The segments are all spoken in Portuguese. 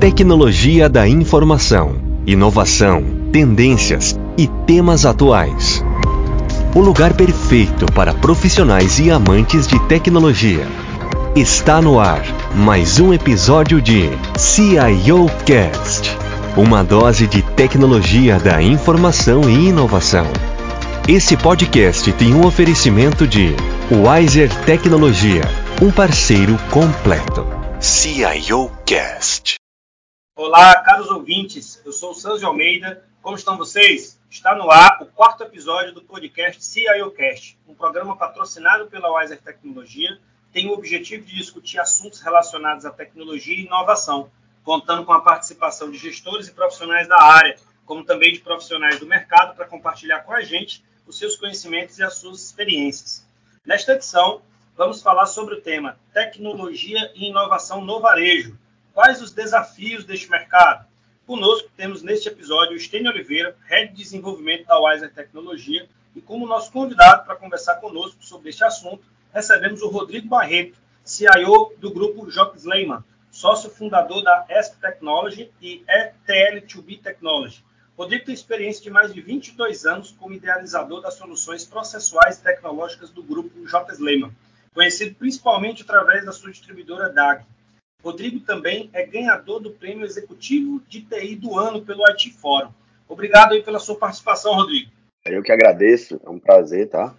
Tecnologia da informação, inovação, tendências e temas atuais. O lugar perfeito para profissionais e amantes de tecnologia. Está no ar mais um episódio de CIO Cast, uma dose de tecnologia da informação e inovação. Esse podcast tem um oferecimento de Wiser Tecnologia, um parceiro completo. CIO Cast. Olá, caros ouvintes. Eu sou o Sanzio Almeida. Como estão vocês? Está no ar o quarto episódio do podcast CIO Cast, um programa patrocinado pela Wiser Tecnologia. Tem o objetivo de discutir assuntos relacionados à tecnologia e inovação, contando com a participação de gestores e profissionais da área, como também de profissionais do mercado, para compartilhar com a gente os seus conhecimentos e as suas experiências. Nesta edição, vamos falar sobre o tema Tecnologia e Inovação no Varejo. Quais os desafios deste mercado? Conosco temos neste episódio o Stênio Oliveira, Head de Desenvolvimento da Wiser Tecnologia, e como nosso convidado para conversar conosco sobre este assunto, recebemos o Rodrigo Barreto, CIO do grupo Jocks Lehman, sócio fundador da ESP Technology e ETL2B Technology, Rodrigo tem experiência de mais de 22 anos como idealizador das soluções processuais e tecnológicas do grupo J. Lehman, conhecido principalmente através da sua distribuidora DAG. Rodrigo também é ganhador do prêmio executivo de TI do ano pelo IT Fórum. Obrigado aí pela sua participação, Rodrigo. Eu que agradeço, é um prazer, tá?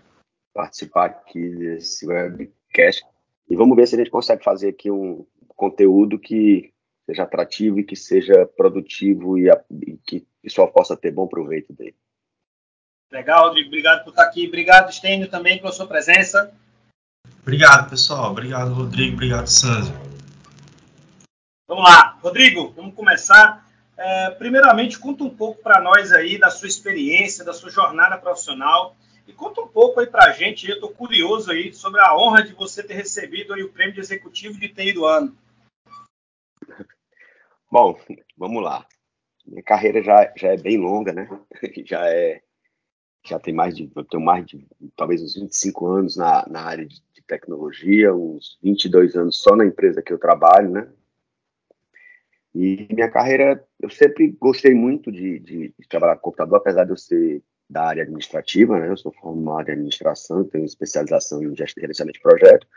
Participar aqui desse webcast. E vamos ver se a gente consegue fazer aqui um conteúdo que seja atrativo e que seja produtivo e, a, e que o pessoal possa ter bom proveito dele. Legal, Rodrigo. Obrigado por estar aqui. Obrigado, Stênio, também pela sua presença. Obrigado, pessoal. Obrigado, Rodrigo. Obrigado, Sanzio. Vamos lá. Rodrigo, vamos começar. É, primeiramente, conta um pouco para nós aí da sua experiência, da sua jornada profissional. E conta um pouco aí para a gente, eu estou curioso aí sobre a honra de você ter recebido aí o prêmio de executivo de TI do ano. Bom, vamos lá. Minha carreira já, já é bem longa, né? Já é já tem mais de eu tenho mais de talvez uns 25 anos na, na área de, de tecnologia, uns 22 anos só na empresa que eu trabalho, né? E minha carreira, eu sempre gostei muito de, de, de, trabalhar com computador, apesar de eu ser da área administrativa, né? Eu sou formado em administração, tenho especialização em gestão de projeto,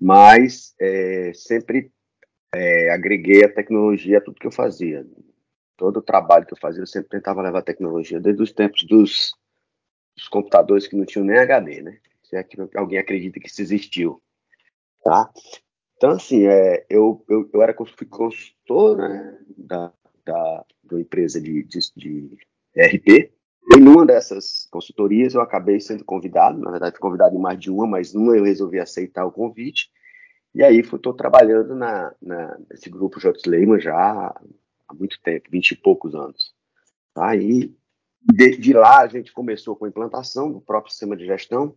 mas é, sempre é, agreguei a tecnologia a tudo que eu fazia. Todo o trabalho que eu fazia, eu sempre tentava levar tecnologia, desde os tempos dos, dos computadores que não tinham nem HD, né? Se é que alguém acredita que isso existiu, tá? Então, assim, é, eu, eu, eu era consultor né, da, da, empresa de, de, de RP, e numa dessas consultorias eu acabei sendo convidado, na verdade convidado em mais de uma, mas numa eu resolvi aceitar o convite, e aí estou trabalhando na, na, nesse grupo J. Lehman já há muito tempo, vinte e poucos anos. Aí tá? de, de, lá a gente começou com a implantação do próprio sistema de gestão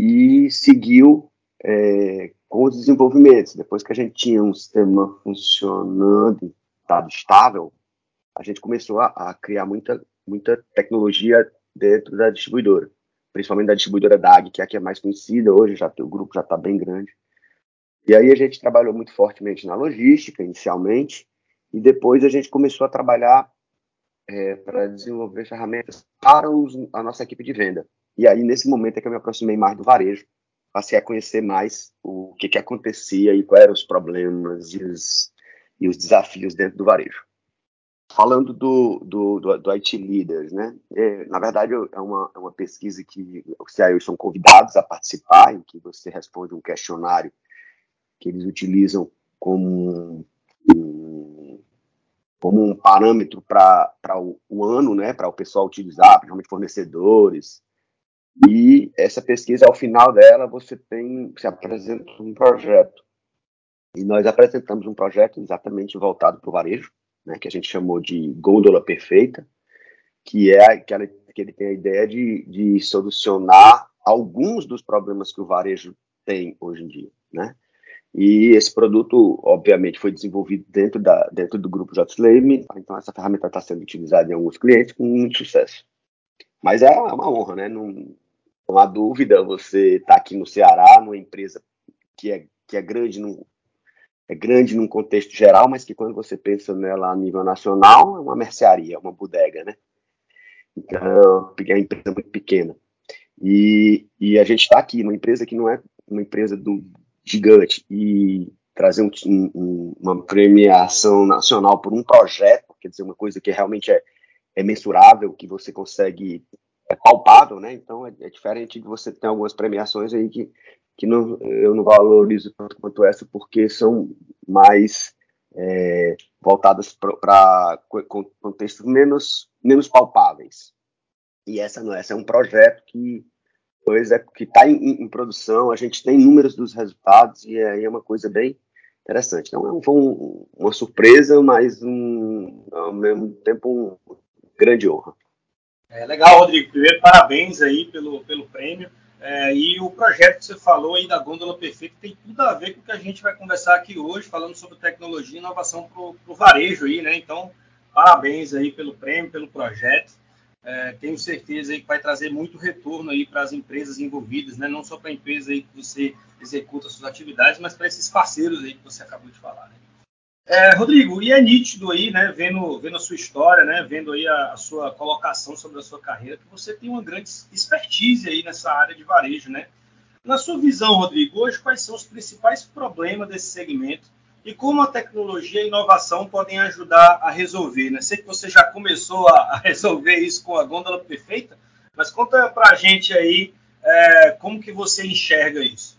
e seguiu é, com os desenvolvimentos. Depois que a gente tinha um sistema funcionando, estado estável, a gente começou a, a criar muita, muita tecnologia dentro da distribuidora, principalmente da distribuidora DAG, que é a que é mais conhecida hoje, já o grupo já está bem grande. E aí a gente trabalhou muito fortemente na logística, inicialmente, e depois a gente começou a trabalhar é, para desenvolver ferramentas para os, a nossa equipe de venda. E aí, nesse momento, é que eu me aproximei mais do varejo, passei a conhecer mais o que, que acontecia e quais eram os problemas e os, e os desafios dentro do varejo. Falando do, do, do, do IT Leaders, né? É, na verdade, é uma, é uma pesquisa que os CIOs são convidados a participar, em que você responde um questionário que eles utilizam como um, como um parâmetro para o, o, ano, né, para o pessoal utilizar, principalmente fornecedores. E essa pesquisa, ao final dela, você tem, você apresenta um projeto. E nós apresentamos um projeto exatamente voltado para o varejo, né, que a gente chamou de Gôndola Perfeita, que é que, ela, que ele tem a ideia de, de solucionar alguns dos problemas que o varejo tem hoje em dia, né? E esse produto, obviamente, foi desenvolvido dentro, da, dentro do grupo JSLame, então essa ferramenta está sendo utilizada em alguns clientes com muito sucesso. Mas é uma honra, né? Não há dúvida, você está aqui no Ceará, numa empresa que é, que é grande no, é grande num contexto geral, mas que quando você pensa nela a nível nacional, é uma mercearia, é uma bodega, né? Então, é uma empresa muito pequena. E, e a gente está aqui, uma empresa que não é uma empresa do gigante, e trazer um, um, uma premiação nacional por um projeto, quer dizer, uma coisa que realmente é, é mensurável, que você consegue, é palpável, né? Então, é, é diferente de você ter algumas premiações aí que que não, eu não valorizo tanto quanto essa, porque são mais é, voltadas para contextos menos, menos palpáveis. E essa não é, essa é um projeto que pois é, que está em, em, produção, a gente tem números dos resultados e aí é uma coisa bem interessante. Então, foi um, uma surpresa, mas um, ao mesmo tempo um grande honra. É, legal, Rodrigo. Primeiro, parabéns aí pelo, pelo prêmio. É, e o projeto que você falou aí da Gôndola Perfeita tem tudo a ver com o que a gente vai conversar aqui hoje, falando sobre tecnologia e inovação para o varejo aí, né? Então, parabéns aí pelo prêmio, pelo projeto. É, tenho certeza aí que vai trazer muito retorno aí para as empresas envolvidas, né? Não só para a empresa aí que você executa suas atividades, mas para esses parceiros aí que você acabou de falar, né? É, Rodrigo, e é nítido aí, né, vendo, vendo a sua história, né, vendo aí a, a, sua colocação sobre a sua carreira, que você tem uma grande expertise aí nessa área de varejo, né? Na sua visão, Rodrigo, hoje quais são os principais problemas desse segmento e como a tecnologia e a inovação podem ajudar a resolver, né? Sei que você já começou a, a resolver isso com a gôndola perfeita, mas conta para a gente aí é, como que você enxerga isso.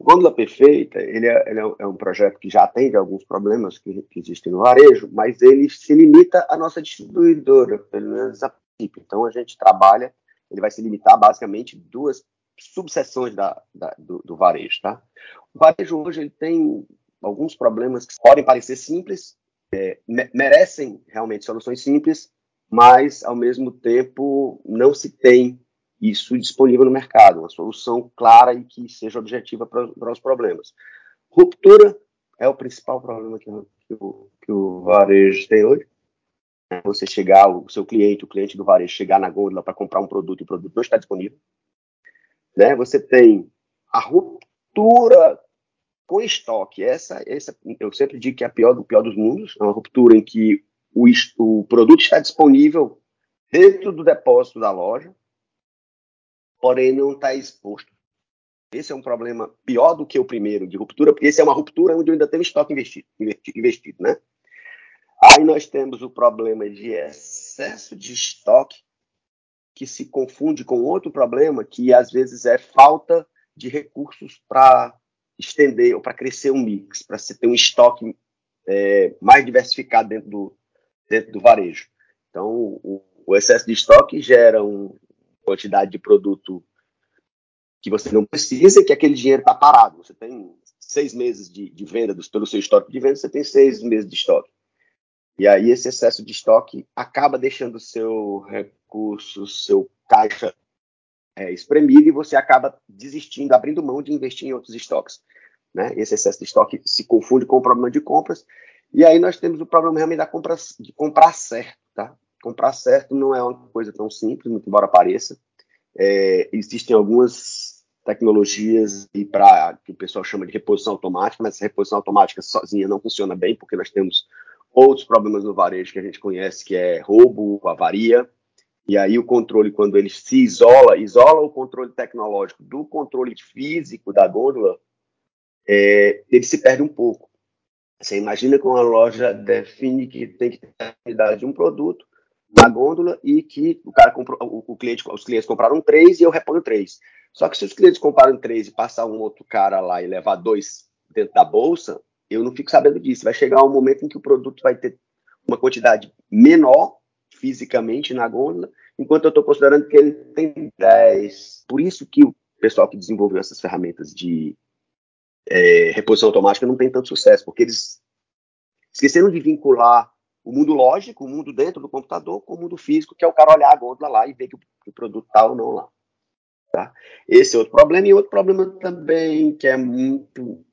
O Gôndola Perfeita, ele, é, ele é, um projeto que já atende alguns problemas que, que, existem no varejo, mas ele se limita à nossa distribuidora, pelo menos a princípio. Então, a gente trabalha, ele vai se limitar basicamente duas subseções da, da, do, do, varejo, tá? O varejo hoje ele tem alguns problemas que podem parecer simples, é, merecem realmente soluções simples, mas, ao mesmo tempo, não se tem isso disponível no mercado, uma solução clara e que seja objetiva para, os problemas. Ruptura é o principal problema que, que, o, que o varejo tem hoje. Você chegar, o seu cliente, o cliente do varejo, chegar na gôndola para comprar um produto e o produto não está disponível. Né? Você tem a ruptura com estoque. Essa, essa eu sempre digo que é a pior do pior dos mundos. É uma ruptura em que o, o produto está disponível dentro do depósito da loja, porém não está exposto. Esse é um problema pior do que o primeiro de ruptura, porque esse é uma ruptura onde eu ainda tenho estoque investido, investido, né? Aí nós temos o problema de excesso de estoque, que se confunde com outro problema, que às vezes é falta de recursos para estender ou para crescer um mix, para se ter um estoque é, mais diversificado dentro do, dentro do varejo. Então, o, o excesso de estoque gera um, quantidade de produto que você não precisa que aquele dinheiro está parado. Você tem seis meses de, de venda dos, pelo seu estoque de venda, você tem seis meses de estoque. E aí esse excesso de estoque acaba deixando o seu recurso, seu caixa é, espremido e você acaba desistindo, abrindo mão de investir em outros estoques. Né? Esse excesso de estoque se confunde com o problema de compras. E aí nós temos o problema realmente da de comprar certo. Tá? Comprar certo não é uma coisa tão simples, muito embora pareça. É, existem algumas tecnologias para que o pessoal chama de reposição automática, mas essa reposição automática sozinha não funciona bem, porque nós temos outros problemas no varejo que a gente conhece, que é roubo, avaria, e aí o controle, quando ele se isola, isola o controle tecnológico do controle físico da gôndola, é, ele se perde um pouco. Você imagina que uma loja define que tem que ter a unidade de um produto, na gôndola e que o cara comprou, o, o, cliente, os clientes compraram três e eu reponho três. Só que se os clientes compraram três e passar um outro cara lá e levar dois dentro da bolsa, eu não fico sabendo disso. Vai chegar um momento em que o produto vai ter uma quantidade menor fisicamente na gôndola, enquanto eu estou considerando que ele tem 10. Por isso que o pessoal que desenvolveu essas ferramentas de é, reposição automática não tem tanto sucesso, porque eles esqueceram de vincular o mundo lógico, o mundo dentro do computador, com o mundo físico, que é o cara olhar a gôndola lá e ver que o, produto está ou não lá. Tá? Esse é outro problema. E outro problema também que é muito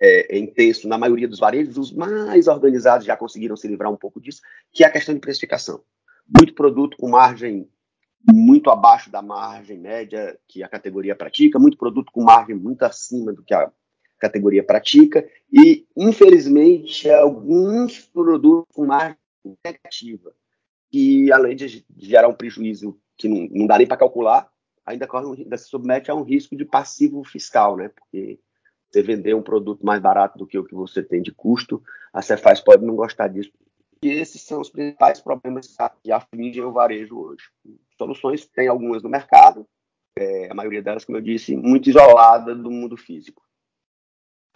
é, é intenso na maioria dos varejos, os mais organizados já conseguiram se livrar um pouco disso, que é a questão de precificação. Muito produto com margem muito abaixo da margem média que a categoria pratica, muito produto com margem muito acima do que a, categoria pratica e, infelizmente, alguns produtos com margem negativa, que além de gerar um prejuízo que não, não dá nem para calcular, ainda, corre, ainda se submete a um risco de passivo fiscal, né? Porque você vender um produto mais barato do que o que você tem de custo, a Cefaz pode não gostar disso. E esses são os principais problemas que afligem o varejo hoje. Soluções tem algumas no mercado, é, a maioria delas, como eu disse, muito isolada do mundo físico.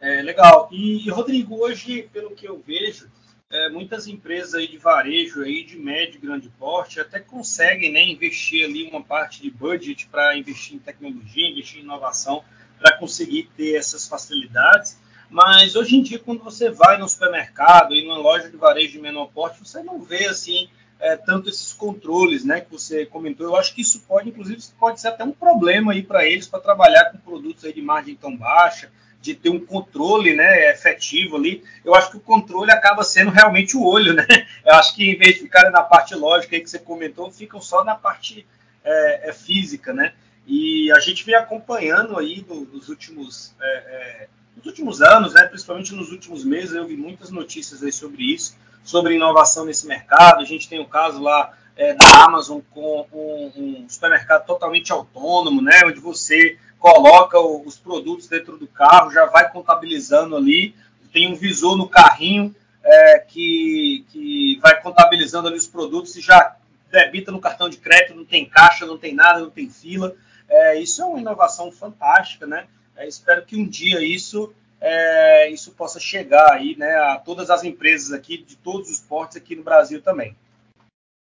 É, legal. E, Rodrigo, hoje, pelo que eu vejo, é, muitas empresas aí de varejo aí de médio e grande porte até conseguem né, investir ali uma parte de budget para investir em tecnologia, investir em inovação para conseguir ter essas facilidades. Mas hoje em dia, quando você vai no supermercado e numa loja de varejo de menor porte, você não vê assim é, tanto esses controles, né, que você comentou. Eu acho que isso pode, inclusive, pode ser até um problema aí para eles para trabalhar com produtos aí de margem tão baixa, de ter um controle, né, efetivo ali. Eu acho que o controle acaba sendo realmente o olho, né? Eu acho que em vez de ficarem na parte lógica que você comentou, ficam só na parte é, é, física, né? E a gente vem acompanhando aí nos últimos, é, é, nos últimos anos, né, principalmente nos últimos meses, eu vi muitas notícias aí sobre isso, sobre inovação nesse mercado. A gente tem o caso lá é, da Amazon com um, um, supermercado totalmente autônomo, né, onde você coloca o, os produtos dentro do carro, já vai contabilizando ali, tem um visor no carrinho é, que, que vai contabilizando ali os produtos e já debita no cartão de crédito, não tem caixa, não tem nada, não tem fila. É, isso é uma inovação fantástica, né? É, espero que um dia isso é, isso possa chegar aí, né, a todas as empresas aqui de todos os portos aqui no Brasil também.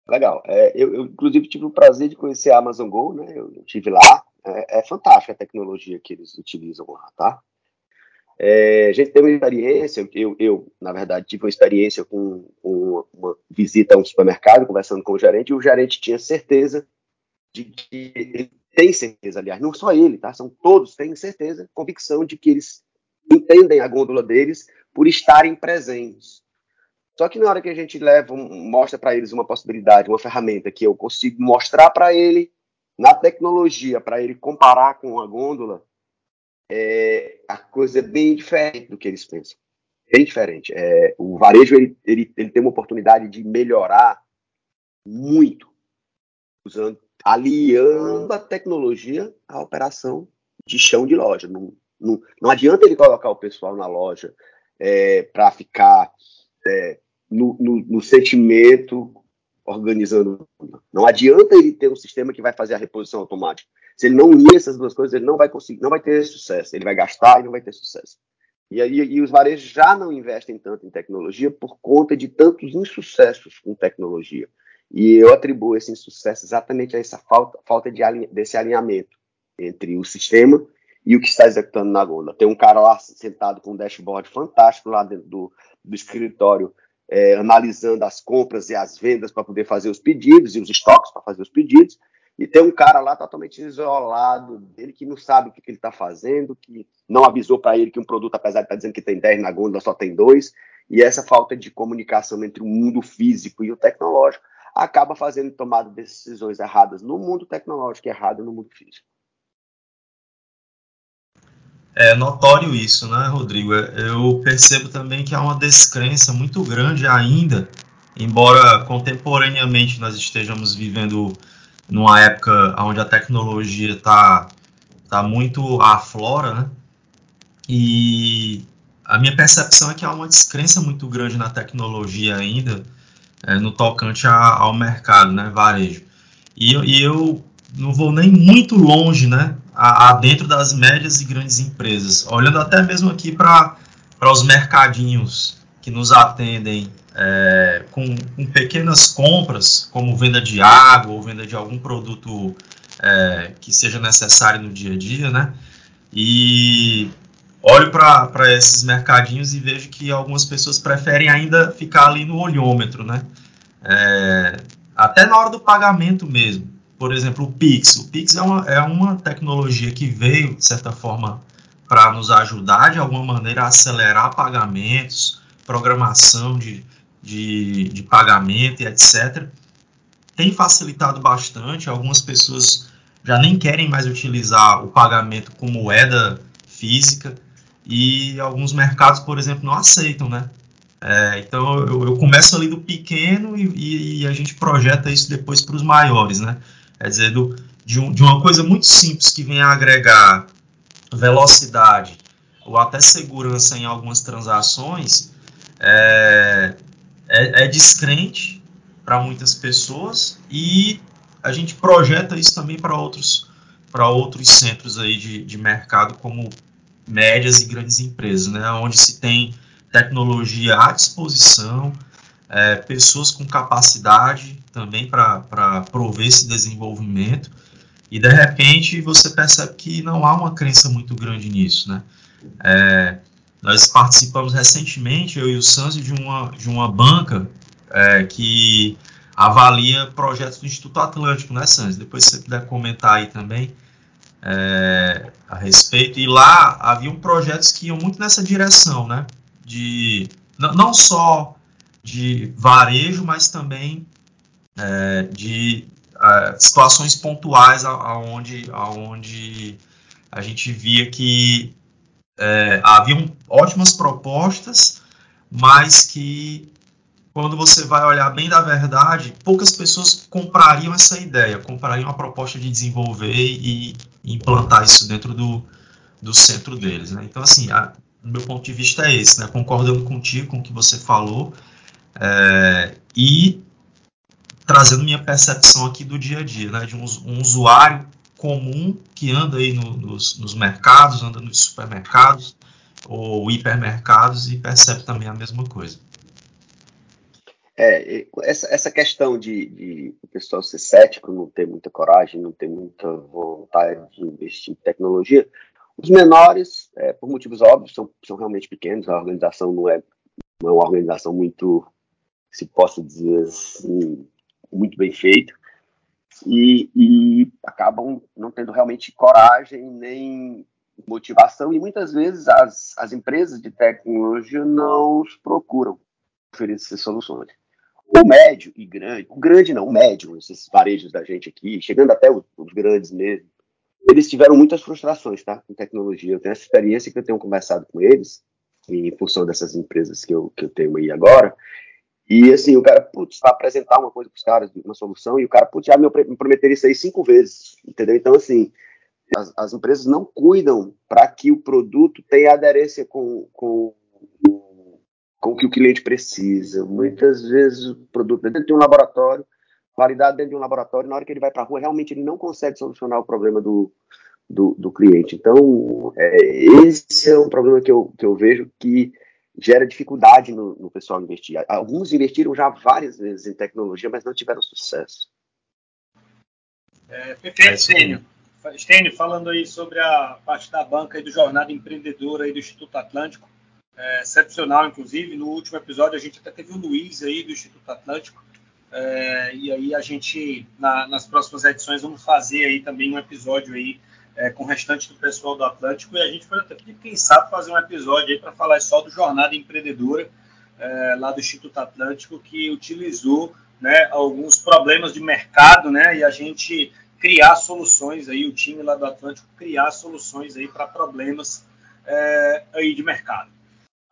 Legal. É, eu, eu, inclusive tive o prazer de conhecer a Amazon Go, né? Eu, eu tive lá. É, é, fantástica a tecnologia que eles utilizam lá, tá? É, a gente teve uma experiência, eu, eu, na verdade, tive uma experiência com, com uma visita a um supermercado, conversando com o gerente, e o gerente tinha certeza de que ele tem certeza, aliás, não só ele, tá? São todos têm certeza, convicção de que eles entendem a gôndola deles por estarem presentes. Só que na hora que a gente leva, mostra para eles uma possibilidade, uma ferramenta que eu consigo mostrar para ele na tecnologia, para ele comparar com a gôndola, é, a coisa é bem diferente do que eles pensam. Bem diferente. É, o varejo ele, ele, ele tem uma oportunidade de melhorar muito usando aliando a tecnologia à operação de chão de loja. Não, não, não adianta ele colocar o pessoal na loja é, para ficar é, no, no, no, sentimento organizando. Não adianta ele ter um sistema que vai fazer a reposição automática. Se ele não unir essas duas coisas, ele não vai conseguir, não vai ter sucesso. Ele vai gastar e não vai ter sucesso. E, aí, e os varejos já não investem tanto em tecnologia por conta de tantos insucessos com tecnologia. E eu atribuo esse insucesso exatamente a essa falta, falta de, desse alinhamento entre o sistema e o que está executando na gôndola. Tem um cara lá sentado com um dashboard fantástico lá dentro do, do escritório, é, analisando as compras e as vendas para poder fazer os pedidos e os estoques para fazer os pedidos. E tem um cara lá totalmente isolado dele que não sabe o que, que ele está fazendo, que não avisou para ele que um produto, apesar de estar tá dizendo que tem 10 na gôndola, só tem dois. E essa falta de comunicação entre o mundo físico e o tecnológico acaba fazendo tomada de decisões erradas no mundo tecnológico e errado no mundo físico. É notório isso, né, Rodrigo? É, eu percebo também que há uma descrença muito grande ainda, embora contemporaneamente nós estejamos vivendo numa época onde a tecnologia está tá muito à flora, né? E a minha percepção é que há uma descrença muito grande na tecnologia ainda, é, no tocante a, ao mercado, né, varejo. E, e, eu não vou nem muito longe, né, a, a dentro das médias e grandes empresas, olhando até mesmo aqui para os mercadinhos que nos atendem é, com, com, pequenas compras, como venda de água ou venda de algum produto é, que seja necessário no dia a dia, né? E olho para esses mercadinhos e vejo que algumas pessoas preferem ainda ficar ali no olhômetro, né? É, até na hora do pagamento mesmo. Por exemplo, o Pix. O Pix é uma, é uma tecnologia que veio, de certa forma, para nos ajudar de alguma maneira a acelerar pagamentos, programação de, de, de pagamento e etc. Tem facilitado bastante. Algumas pessoas já nem querem mais utilizar o pagamento com moeda física e alguns mercados, por exemplo, não aceitam, né? É, então eu, eu, começo ali do pequeno e, e a gente projeta isso depois para os maiores, né? Quer dizer, do, de, um, de, uma coisa muito simples que vem a agregar velocidade ou até segurança em algumas transações, é, é, é descrente para muitas pessoas e a gente projeta isso também para outros para outros centros aí de, de mercado como médias e grandes empresas, né, onde se tem tecnologia à disposição, é, pessoas com capacidade também para prover esse desenvolvimento e de repente você percebe que não há uma crença muito grande nisso, né? É, nós participamos recentemente, eu e o Sanzio, de uma, de uma banca é, que avalia projetos do Instituto Atlântico, né, Sanzio? Depois você puder comentar aí também é, a respeito. E lá haviam projetos que iam muito nessa direção, né? De, não só de varejo, mas também é, de é, situações pontuais aonde, aonde a gente via que é, haviam ótimas propostas, mas que quando você vai olhar bem da verdade, poucas pessoas comprariam essa ideia, comprariam a proposta de desenvolver e, implantar isso dentro do, do centro deles. Né? Então, assim, a, meu ponto de vista é esse, né? concordando contigo com o que você falou é, e trazendo minha percepção aqui do dia a dia, né? de um, um usuário comum que anda aí no, nos, nos mercados, anda nos supermercados ou hipermercados e percebe também a mesma coisa. É, essa, essa questão de, de o pessoal ser cético, não ter muita coragem, não ter muita vontade de investir em tecnologia, os menores, é, por motivos óbvios, são, são realmente pequenos, a organização não é, não é uma organização muito, se possa dizer assim, muito bem feita, e, e acabam não tendo realmente coragem nem motivação, e muitas vezes as, as empresas de tecnologia não os procuram oferecer soluções. O médio e grande, o grande não, o médio, esses varejos da gente aqui, chegando até os, os grandes mesmo, eles tiveram muitas frustrações, tá? Com tecnologia. Eu tenho essa experiência que eu tenho conversado com eles, em função dessas empresas que eu, que eu tenho aí agora. E assim, o cara, putz, vai apresentar uma coisa para os caras, uma solução, e o cara, putz, já me prometeria isso aí cinco vezes, entendeu? Então, assim, as, as empresas não cuidam para que o produto tenha aderência com, com com o que o cliente precisa. Muitas vezes o produto dentro de um laboratório, validado dentro de um laboratório, na hora que ele vai para a rua, realmente ele não consegue solucionar o problema do, do, do cliente. Então, é, esse é um problema que eu, que eu vejo que gera dificuldade no, no pessoal investir. Alguns investiram já várias vezes em tecnologia, mas não tiveram sucesso. É, perfeito, Stênio. Stênio, falando aí sobre a parte da banca e do Jornada Empreendedora aí do Instituto Atlântico, é, excepcional, inclusive. No último episódio a gente até teve o Luiz aí do Instituto Atlântico. É, e aí a gente, na, nas próximas edições, vamos fazer aí também um episódio aí é, com o restante do pessoal do Atlântico. E a gente pode até quem sabe, fazer um episódio aí para falar só do Jornada Empreendedora é, lá do Instituto Atlântico, que utilizou né, alguns problemas de mercado, né? E a gente criar soluções aí, o time lá do Atlântico criar soluções aí para problemas é, aí de mercado.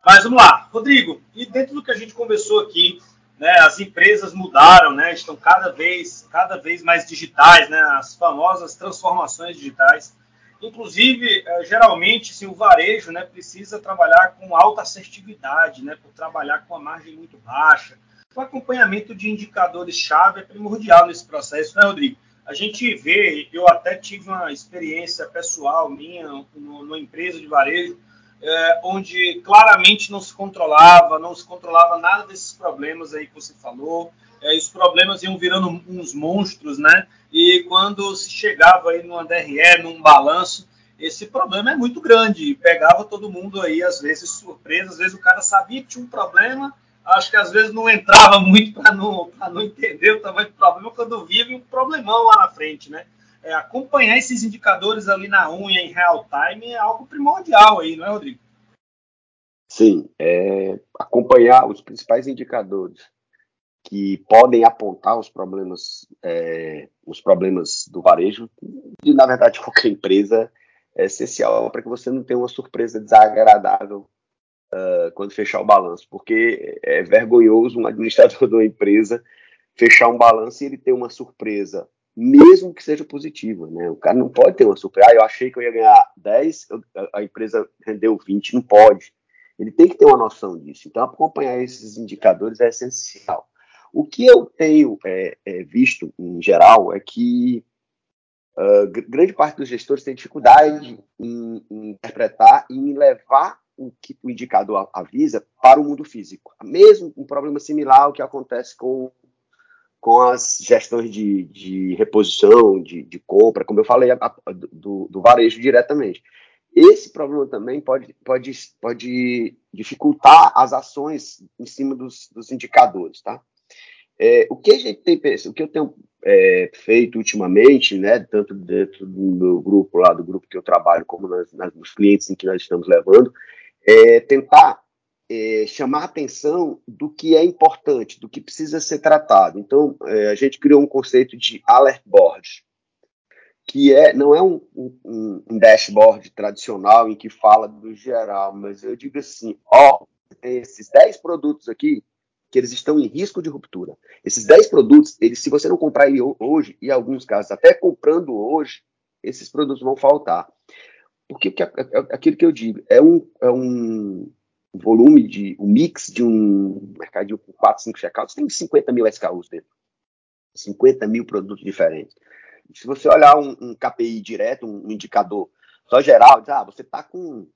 Mas vamos lá, Rodrigo, e dentro do que a gente conversou aqui, né, as empresas mudaram, né, estão cada vez, cada vez mais digitais, né, as famosas transformações digitais. Inclusive, eh, geralmente, se o varejo né, precisa trabalhar com alta assertividade, né, por trabalhar com a margem muito baixa. O acompanhamento de indicadores-chave é primordial nesse processo, né, Rodrigo? A gente vê, eu até tive uma experiência pessoal minha numa empresa de varejo, é, onde claramente não se controlava, não se controlava nada desses problemas aí que você falou. É, os problemas iam virando uns monstros, né? E quando se chegava aí numa DRE, num balanço, esse problema é muito grande. Pegava todo mundo aí, às vezes, surpresa. Às vezes o cara sabia que tinha um problema, acho que às vezes não entrava muito para não, não entender o tamanho do problema, quando via um problemão lá na frente, né? É, acompanhar esses indicadores ali na unha em real time é algo primordial aí, não é, Rodrigo? Sim, é, acompanhar os principais indicadores que podem apontar os problemas, é, os problemas do varejo, e na verdade qualquer empresa é essencial para que você não tenha uma surpresa desagradável uh, quando fechar o balanço, porque é vergonhoso um administrador de uma empresa fechar um balanço e ele ter uma surpresa, mesmo que seja positiva, né? O cara não pode ter uma surpresa. Ah, eu achei que eu ia ganhar 10, a empresa rendeu 20, não pode. Ele tem que ter uma noção disso. Então, acompanhar esses indicadores é essencial. O que eu tenho é, é, visto, em geral, é que uh, grande parte dos gestores tem dificuldade em, em interpretar e em levar o que o indicador avisa para o mundo físico. Mesmo um problema similar ao que acontece com, com as gestões de, de reposição, de, de, compra, como eu falei, a, a, do, do, varejo diretamente. Esse problema também pode, pode, pode dificultar as ações em cima dos, dos indicadores, tá? É, o que a gente tem o que eu tenho é, feito ultimamente, né, tanto dentro do meu grupo lá, do grupo que eu trabalho, como nas, nas, nos clientes em que nós estamos levando, é tentar é, chamar atenção do que é importante, do que precisa ser tratado. Então, é, a gente criou um conceito de alert board, que é, não é um, um, um, dashboard tradicional em que fala do geral, mas eu digo assim, ó, esses 10 produtos aqui que eles estão em risco de ruptura. Esses 10 produtos, eles, se você não comprar ele hoje, e em alguns casos até comprando hoje, esses produtos vão faltar. Porque que, aquilo que eu digo, é um, é um volume de, um mix de um mercadinho com 4, 5 checkouts, tem 50 mil SKUs dentro. 50 mil produtos diferentes. Se você olhar um, um KPI direto, um, indicador só geral, diz, ah, você está com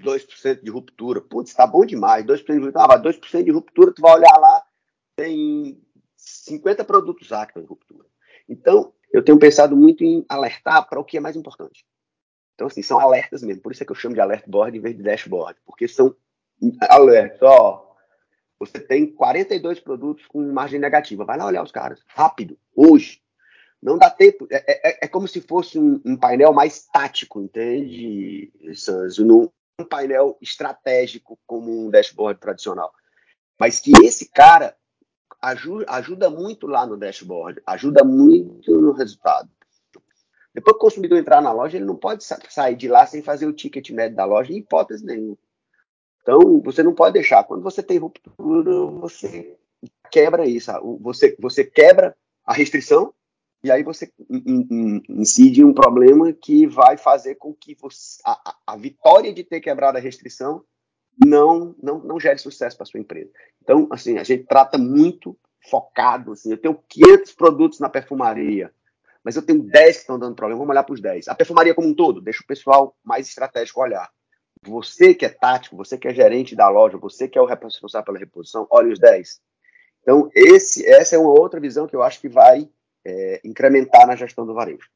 2% de ruptura. Putz, tá bom demais. 2% de ruptura. Ah, 2% de ruptura, tu vai olhar lá, tem 50 produtos estão em ruptura. Então, eu tenho pensado muito em alertar para o que é mais importante. Então, assim, são alertas mesmo. Por isso é que eu chamo de alert board em vez de dashboard. Porque são alertas. Ó, você tem 42 produtos com margem negativa. Vai lá olhar os caras. Rápido. Hoje. Não dá tempo. É, é, é como se fosse um, um, painel mais tático, entende, Sanzio? Não um painel estratégico como um dashboard tradicional. Mas que esse cara ajuda, ajuda muito lá no dashboard, ajuda muito no resultado. Depois que o consumidor entrar na loja, ele não pode sair de lá sem fazer o ticket médio da loja, em hipótese nenhuma. Então, você não pode deixar. Quando você tem ruptura, você quebra isso. Você, você quebra a restrição e aí você incide um problema que vai fazer com que você, a, a vitória de ter quebrado a restrição não, não, não gere sucesso para sua empresa. Então, assim, a gente trata muito focado. Assim, eu tenho 500 produtos na perfumaria mas eu tenho 10 que estão dando problema, vamos olhar para os 10. A perfumaria como um todo, deixa o pessoal mais estratégico olhar. Você que é tático, você que é gerente da loja, você que é o responsável pela reposição, olhe os 10. Então, esse, essa é uma outra visão que eu acho que vai é, incrementar na gestão do varejo.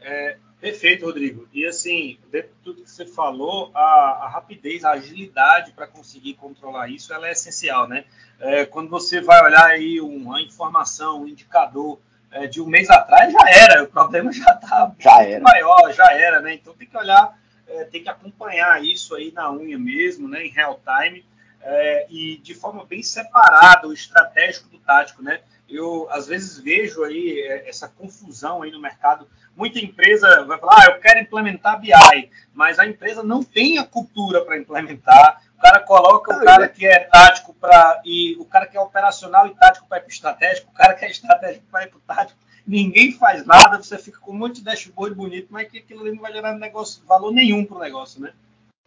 É, perfeito, Rodrigo. E assim, dentro de tudo que você falou, a, a rapidez, a agilidade para conseguir controlar isso, ela é essencial, né? É, quando você vai olhar aí uma informação, um indicador é, de um mês atrás já era, o problema já está maior, já era, né? Então tem que olhar, é, tem que acompanhar isso aí na unha mesmo, né? Em real time é, e de forma bem separada o estratégico do tático, né? Eu às vezes vejo aí é, essa confusão aí no mercado. Muita empresa vai falar, ah, eu quero implementar BI, mas a empresa não tem a cultura para implementar, o cara coloca o cara que é tático para e o cara que é operacional e tático para ir para estratégico, o cara que é estratégico para ir para o tático. Ninguém faz nada, você fica com um monte de dashboard bonito, mas que aquilo ali não vai gerar negócio, valor nenhum para o negócio, né?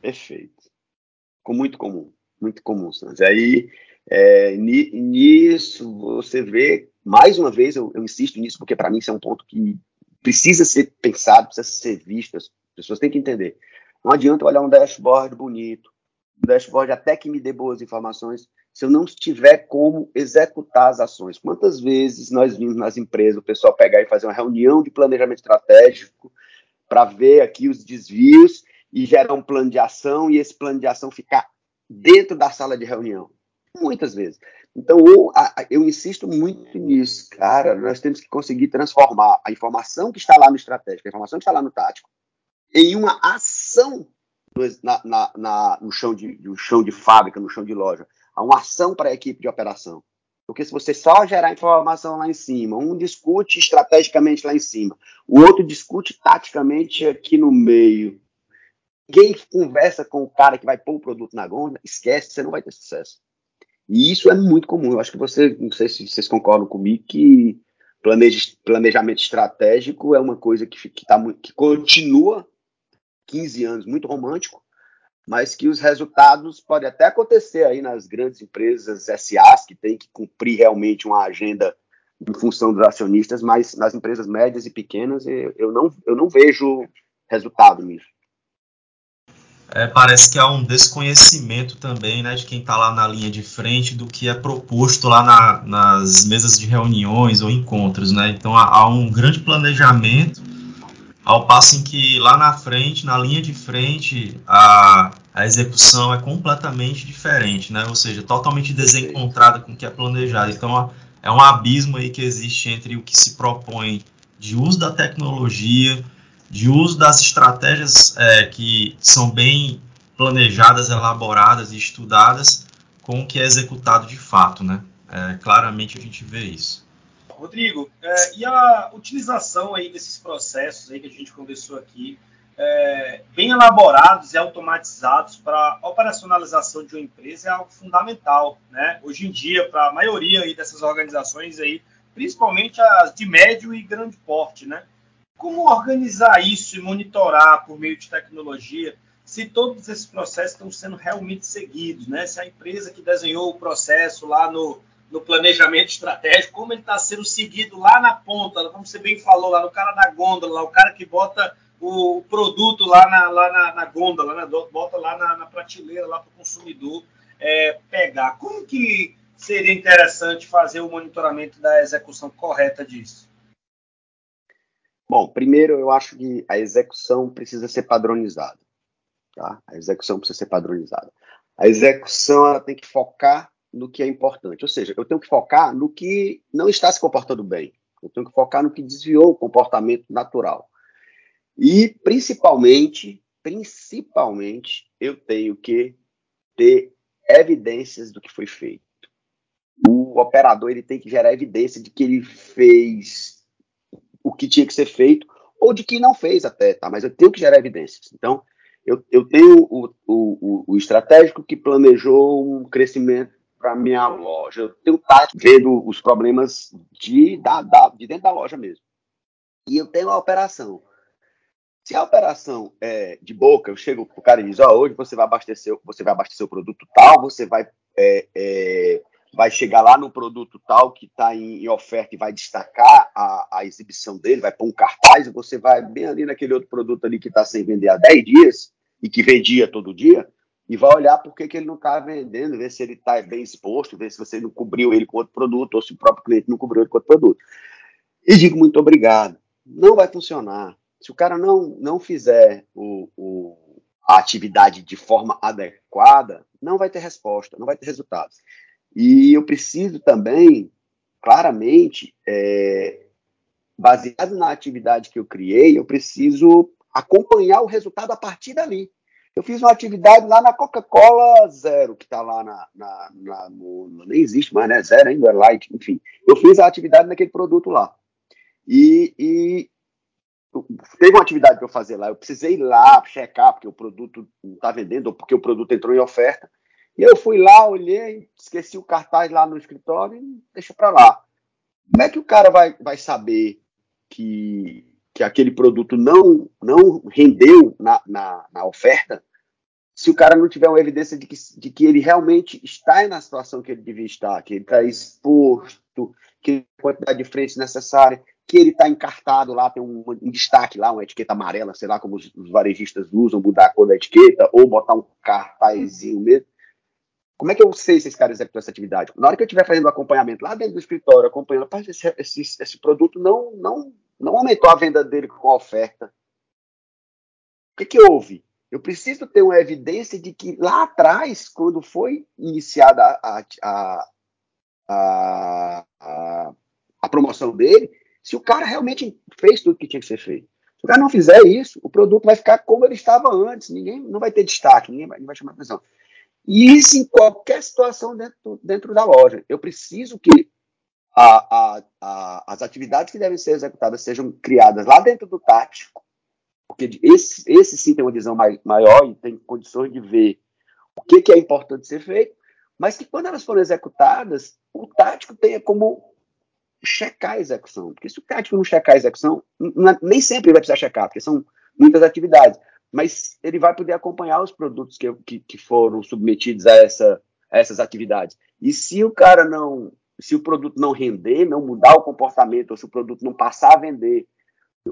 Perfeito. Com muito comum, muito comum. Mas aí é, nisso você vê mais uma vez eu, eu insisto nisso porque para mim isso é um ponto que precisa ser pensado, precisa ser visto. As pessoas têm que entender. Não adianta olhar um dashboard bonito, dashboard até que me dê boas informações, se eu não tiver como executar as ações. Quantas vezes nós vimos nas empresas o pessoal pegar e fazer uma reunião de planejamento estratégico para ver aqui os desvios e gerar um plano de ação e esse plano de ação ficar dentro da sala de reunião? Muitas vezes. Então, eu, eu insisto muito nisso, cara. Nós temos que conseguir transformar a informação que está lá no estratégico, a informação que está lá no tático, em uma ação na, na, na, no, chão de, no chão de fábrica, no chão de loja. Há uma ação para a equipe de operação. Porque se você só gerar informação lá em cima, um discute estrategicamente lá em cima, o outro discute taticamente aqui no meio, quem conversa com o cara que vai pôr o produto na gôndola, esquece, você não vai ter sucesso. E isso é muito comum. Eu acho que você, não sei se vocês concordam comigo, que planeja, planejamento estratégico é uma coisa que, que, tá, que continua 15 anos muito romântico, mas que os resultados podem até acontecer aí nas grandes empresas SAs que têm que cumprir realmente uma agenda em função dos acionistas, mas nas empresas médias e pequenas eu não, eu não vejo resultado nisso é, parece que há um desconhecimento também né, de quem está lá na linha de frente do que é proposto lá na, nas mesas de reuniões ou encontros. Né? Então há, há, um grande planejamento, ao passo em que lá na frente, na linha de frente, a, a execução é completamente diferente, né? ou seja, totalmente desencontrada com o que é planejado. Então é um abismo aí que existe entre o que se propõe de uso da tecnologia de uso das estratégias é, que são bem planejadas, elaboradas e estudadas com o que é executado de fato, né? É, claramente a gente vê isso. Rodrigo, é, e a utilização aí desses processos aí que a gente conversou aqui, é, bem elaborados e automatizados para operacionalização de uma empresa é algo fundamental, né? Hoje em dia, para a maioria aí dessas organizações aí, principalmente as de médio e grande porte, né? Como organizar isso e monitorar por meio de tecnologia se todos esses processos estão sendo realmente seguidos, né? Se a empresa que desenhou o processo lá no, no planejamento estratégico, como ele está sendo seguido lá na ponta, como você bem falou, lá no cara da gôndola, lá, o cara que bota o produto lá na, lá na, na gôndola, né? bota lá na, na prateleira, lá para o consumidor é, pegar. Como que seria interessante fazer o monitoramento da execução correta disso? Bom, primeiro eu acho que a execução precisa ser padronizada. Tá? A execução precisa ser padronizada. A execução ela tem que focar no que é importante. Ou seja, eu tenho que focar no que não está se comportando bem. Eu tenho que focar no que desviou o comportamento natural. E principalmente, principalmente, eu tenho que ter evidências do que foi feito. O operador ele tem que gerar evidência de que ele fez o que tinha que ser feito, ou de que não fez até, tá? Mas eu tenho que gerar evidências. Então, eu, eu tenho o, o, o estratégico que planejou um crescimento para minha loja. Eu tenho o tático vendo os problemas de, da, da, de dentro da loja mesmo. E eu tenho a operação. Se a operação é de boca, eu chego pro cara e diz, ó, oh, hoje você vai abastecer, você vai abastecer o produto tal, você vai é, é, vai chegar lá no produto tal que está em, em, oferta e vai destacar a, a, exibição dele, vai pôr um cartaz e você vai bem ali naquele outro produto ali que está sem vender há 10 dias e que vendia todo dia e vai olhar por que, que ele não está vendendo, ver se ele está bem exposto, ver se você não cobriu ele com outro produto ou se o próprio cliente não cobriu ele com outro produto. E digo muito obrigado. Não vai funcionar. Se o cara não, não fizer o, o a atividade de forma adequada, não vai ter resposta, não vai ter resultados. E eu preciso também, claramente, é, baseado na atividade que eu criei, eu preciso acompanhar o resultado a partir dali. Eu fiz uma atividade lá na Coca-Cola Zero, que está lá na, na, na no, nem existe mais, né? Zero ainda, é light, enfim. Eu fiz a atividade naquele produto lá. E, e teve uma atividade que eu fazer lá, eu precisei ir lá checar, porque o produto não está vendendo, ou porque o produto entrou em oferta. E eu fui lá, olhei, esqueci o cartaz lá no escritório e deixa para lá. Como é que o cara vai, vai saber que, que aquele produto não, não rendeu na, na, na oferta se o cara não tiver uma evidência de que, de que ele realmente está na situação que ele devia estar, que ele está exposto, que a quantidade de frente necessária, que ele está encartado lá, tem um, um, destaque lá, uma etiqueta amarela, sei lá como os, os varejistas usam, mudar a cor da etiqueta, ou botar um cartazinho mesmo. Como é que eu sei se esse cara executou essa atividade? Na hora que eu estiver fazendo o acompanhamento lá dentro do escritório, acompanhando, esse, esse, esse produto não, não, não aumentou a venda dele com a oferta. O que, que houve? Eu preciso ter uma evidência de que lá atrás, quando foi iniciada a, a, a, a, a promoção dele, se o cara realmente fez tudo que tinha que ser feito. Se o cara não fizer isso, o produto vai ficar como ele estava antes, ninguém não vai ter destaque, ninguém vai, ninguém vai chamar atenção. E isso em qualquer situação dentro, dentro da loja. Eu preciso que a, a, a, as atividades que devem ser executadas sejam criadas lá dentro do tático, porque esse, esse sim tem uma visão mai, maior e tem condições de ver o que, que é importante ser feito, mas que quando elas forem executadas, o tático tenha como checar a execução. Porque se o tático não checar a execução, nem sempre ele vai precisar checar, porque são muitas atividades mas ele vai poder acompanhar os produtos que, que, que foram submetidos a, essa, a essas atividades. E se o cara não, se o produto não render, não mudar o comportamento, ou se o produto não passar a vender,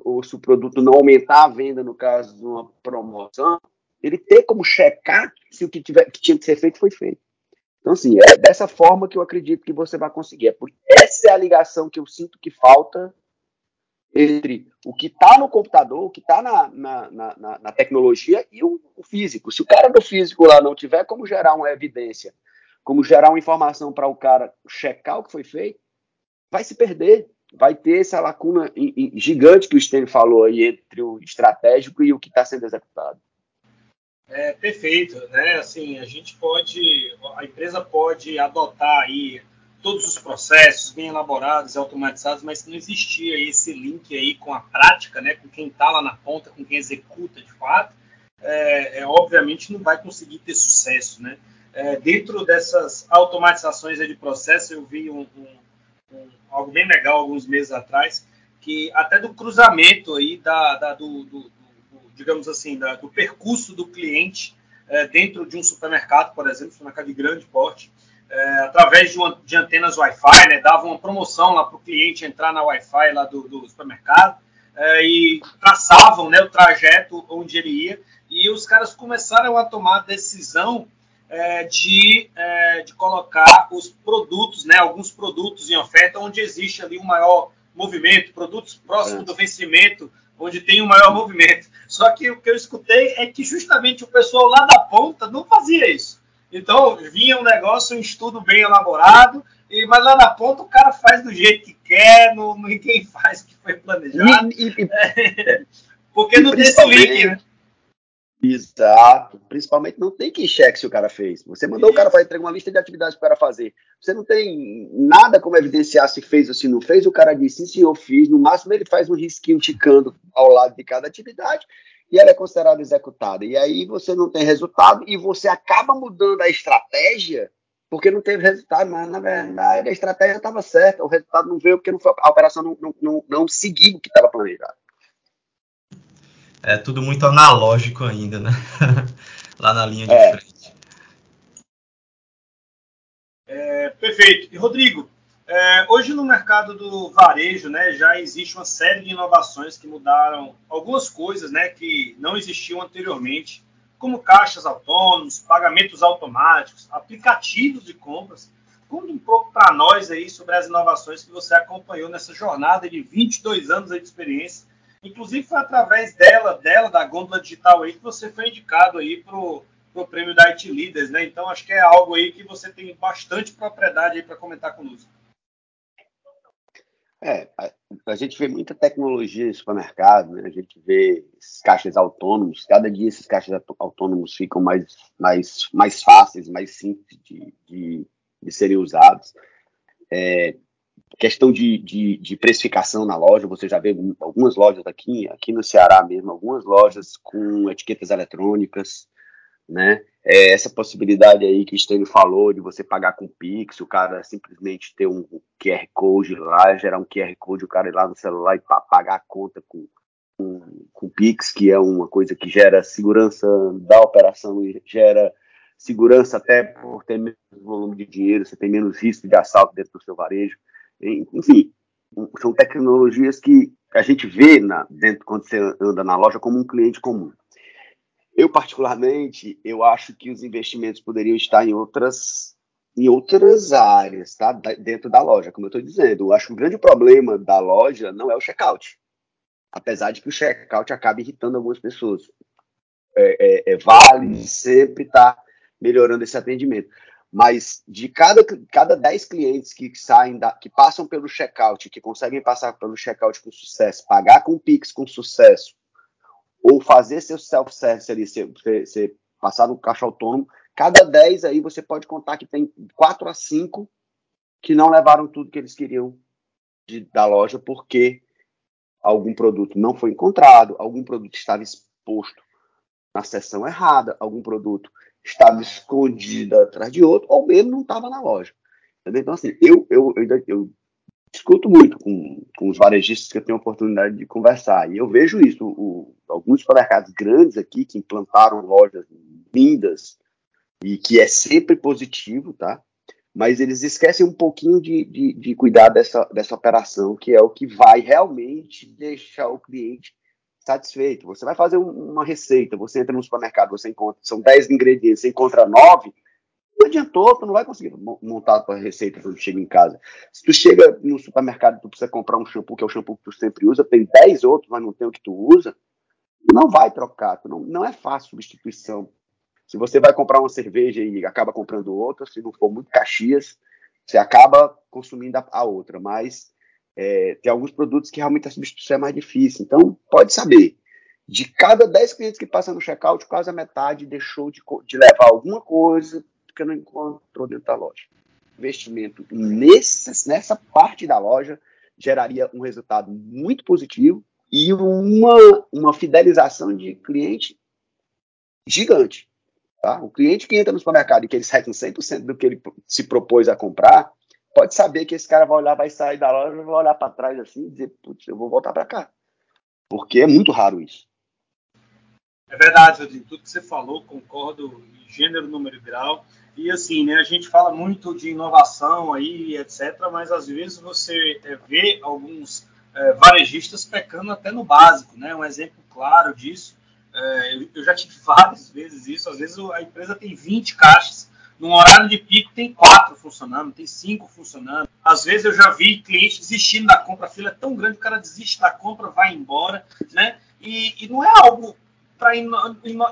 ou se o produto não aumentar a venda no caso de uma promoção, ele ter como checar se o que, tiver, que tinha que ser feito foi feito. Então, assim, é dessa forma que eu acredito que você vai conseguir. É porque essa é a ligação que eu sinto que falta entre o que está no computador, o que está na, na, na, na, tecnologia e o, o, físico. Se o cara do físico lá não tiver como gerar uma evidência, como gerar uma informação para o cara checar o que foi feito, vai se perder. Vai ter essa lacuna gigante que o Stênio falou aí entre o estratégico e o que está sendo executado. É perfeito, né? Assim, a gente pode, a empresa pode adotar aí todos os processos bem elaborados e automatizados, mas não existia esse link aí com a prática, né, com quem está lá na ponta, com quem executa de fato, é, é, obviamente não vai conseguir ter sucesso, né? É, dentro dessas automatizações de processo, eu vi um, um, um, algo bem legal alguns meses atrás, que até do cruzamento aí da, da do, do, do, digamos assim, da, do percurso do cliente é, dentro de um supermercado, por exemplo, supermercado de grande porte, é, através de, uma, de, antenas Wi-Fi, né, dava uma promoção lá para o cliente entrar na Wi-Fi lá do, do supermercado é, e traçavam né, o trajeto onde ele ia e os caras começaram a tomar decisão é, de, é, de colocar os produtos, né, alguns produtos em oferta onde existe ali um maior movimento, produtos próximos do vencimento, onde tem um maior movimento. Só que o que eu escutei é que justamente o pessoal lá da ponta não fazia isso. Então, vinha um negócio, um estudo bem elaborado, e, mas lá na ponta o cara faz do jeito que quer, não, ninguém faz o que foi planejado. E, e, é, porque não tem esse link, né? Exato. Principalmente não tem que cheque se o cara fez. Você mandou Isso. o cara para entregar uma lista de atividades para o cara fazer. Você não tem nada como evidenciar se fez ou se não fez. O cara disse, sim, senhor, fiz. No máximo ele faz um risquinho ticando ao lado de cada atividade e ela é considerada executada. E aí você não tem resultado e você acaba mudando a estratégia porque não teve resultado, mas na verdade a estratégia estava certa, o resultado não veio porque não foi, a operação não, não, não, não seguiu o que estava planejado. É tudo muito analógico ainda, né? Lá na linha de é. frente. É, perfeito. E Rodrigo, é, hoje no mercado do varejo, né, já existe uma série de inovações que mudaram algumas coisas, né, que não existiam anteriormente, como caixas autônomos, pagamentos automáticos, aplicativos de compras. Conta um pouco para nós aí sobre as inovações que você acompanhou nessa jornada de 22 anos de experiência. Inclusive foi através dela, dela da Gôndola Digital aí que você foi indicado aí para o prêmio da IT Leaders, né? Então acho que é algo aí que você tem bastante propriedade aí para comentar conosco. É, a, a, gente vê muita tecnologia no supermercado, né? a gente vê caixas autônomos, cada dia esses caixas autônomos ficam mais, mais, mais fáceis, mais simples de, de, de serem usados. É, questão de, de, de, precificação na loja, você já vê algumas lojas aqui, aqui no Ceará mesmo, algumas lojas com etiquetas eletrônicas, né? É essa possibilidade aí que o Stênio falou de você pagar com Pix, o cara simplesmente ter um QR Code lá, gerar um QR Code, o cara ir lá no celular e pagar a conta com, com, com Pix, que é uma coisa que gera segurança da operação e gera segurança até por ter menos volume de dinheiro, você tem menos risco de assalto dentro do seu varejo. Enfim, são tecnologias que a gente vê na, dentro quando você anda na loja como um cliente comum. Eu, particularmente, eu acho que os investimentos poderiam estar em outras, em outras áreas, tá? Dentro da loja, como eu estou dizendo. Eu acho que o grande problema da loja não é o checkout. Apesar de que o checkout acaba irritando algumas pessoas. É, é, é vale sempre estar tá melhorando esse atendimento. Mas de cada, cada 10 clientes que saem da, que passam pelo checkout, que conseguem passar pelo checkout com sucesso, pagar com Pix com sucesso, ou fazer seu self-service ali, ser, passar no caixa autônomo, Cada 10 aí você pode contar que tem 4 a 5 que não levaram tudo que eles queriam de, da loja porque algum produto não foi encontrado, algum produto estava exposto na seção errada, algum produto estava escondido atrás de outro, ou mesmo não estava na loja. Entendeu? Então, assim, eu, eu, eu, eu discuto muito com, com os varejistas que eu tenho a oportunidade de conversar, e eu vejo isso, o, alguns supermercados grandes aqui que implantaram lojas lindas, e que é sempre positivo, tá? Mas eles esquecem um pouquinho de, de, de cuidar dessa, dessa operação, que é o que vai realmente deixar o cliente satisfeito. Você vai fazer uma receita, você entra no supermercado, você encontra, são 10 ingredientes, você encontra 9, não adiantou, tu não vai conseguir montar a tua receita quando chega em casa. Se tu chega no supermercado tu precisa comprar um shampoo, que é o shampoo que tu sempre usa, tem 10 outros, mas não tem o que tu usa, não vai trocar, tu não, não é fácil substituição. Se você vai comprar uma cerveja e acaba comprando outra, se não for muito Caxias, você acaba consumindo a, a outra, mas é, tem alguns produtos que realmente a substituição é mais difícil. Então, pode saber, de cada 10 clientes que passam no checkout, quase a metade deixou de, de levar alguma coisa porque não encontrou dentro da loja. Investimento nessa, nessa parte da loja geraria um resultado muito positivo e uma, uma fidelização de cliente gigante. Tá? O cliente que entra no supermercado e que ele sai com 100% do que ele se propôs a comprar, pode saber que esse cara vai olhar, vai sair da loja, vai olhar para trás assim e dizer, putz, eu vou voltar para cá. Porque é muito raro isso. É verdade, Rodrigo. Tudo que você falou, concordo em gênero, número e grau. E assim, né, a gente fala muito de inovação aí, etc., mas às vezes você é, vê alguns é, varejistas pecando até no básico, né? Um exemplo claro disso, é, eu já tive várias vezes isso, às vezes a empresa tem 20 caixas, num horário de pico tem quatro funcionando, tem cinco funcionando. Às vezes eu já vi cliente desistindo da compra, a fila é tão grande, o cara desiste da compra, vai embora, né? E, e não é algo para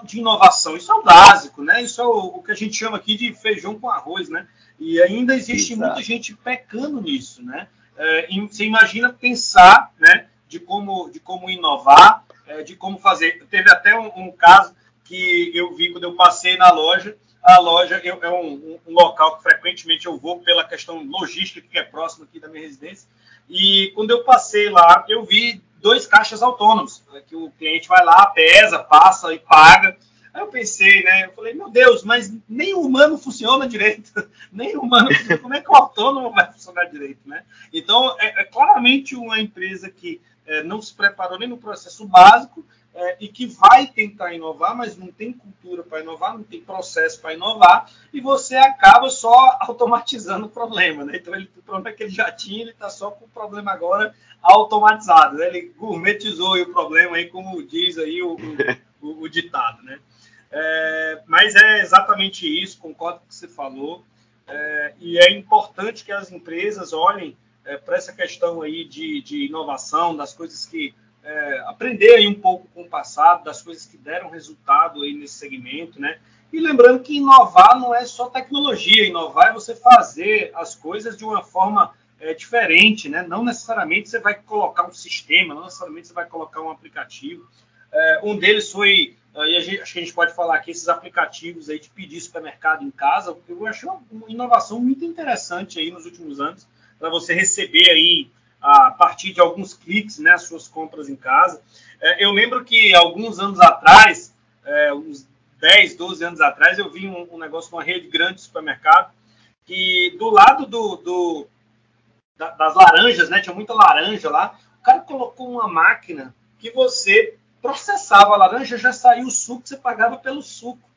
de inovação. Isso é o básico, né? Isso é o, o, que a gente chama aqui de feijão com arroz, né? E ainda existe Exato. muita gente pecando nisso, né? É, você imagina pensar, né? De como, de como inovar, é, de como fazer. Teve até um, um, caso que eu vi quando eu passei na loja. A loja eu, é um, um, local que frequentemente eu vou pela questão logística que é próximo aqui da minha residência. E quando eu passei lá, eu vi dois caixas autônomos, né, que o cliente vai lá, pesa, passa e paga. Aí eu pensei, né? Eu falei, meu Deus, mas nem o humano funciona direito. nem o humano, como é que o autônomo vai funcionar direito, né? Então, é, é claramente uma empresa que é, não se preparou nem no processo básico é, e que vai tentar inovar, mas não tem cultura para inovar, não tem processo para inovar, e você acaba só automatizando o problema. Né? Então, ele, o problema é que ele já tinha, ele está só com o problema agora automatizado. Né? Ele gourmetizou o problema, aí, como diz aí o, o, o ditado. Né? É, mas é exatamente isso, concordo com o que você falou, é, e é importante que as empresas olhem é, para essa questão aí de, de inovação, das coisas que é, aprender aí um pouco com o passado, das coisas que deram resultado aí nesse segmento, né? E lembrando que inovar não é só tecnologia, inovar é você fazer as coisas de uma forma é, diferente, né? Não necessariamente você vai colocar um sistema, não necessariamente você vai colocar um aplicativo. É, um deles foi, e gente, acho que a gente pode falar aqui, esses aplicativos aí de pedir supermercado em casa. Eu achei uma, uma inovação muito interessante aí nos últimos anos, para você receber aí a partir de alguns cliques, né, as suas compras em casa. É, eu lembro que alguns anos atrás, é, uns 10, 12 anos atrás, eu vi um, um negócio numa rede grande de supermercado, que do lado do, do da, das laranjas, né, tinha muita laranja lá, o cara colocou uma máquina que você processava a laranja, já saiu o suco, você pagava pelo suco.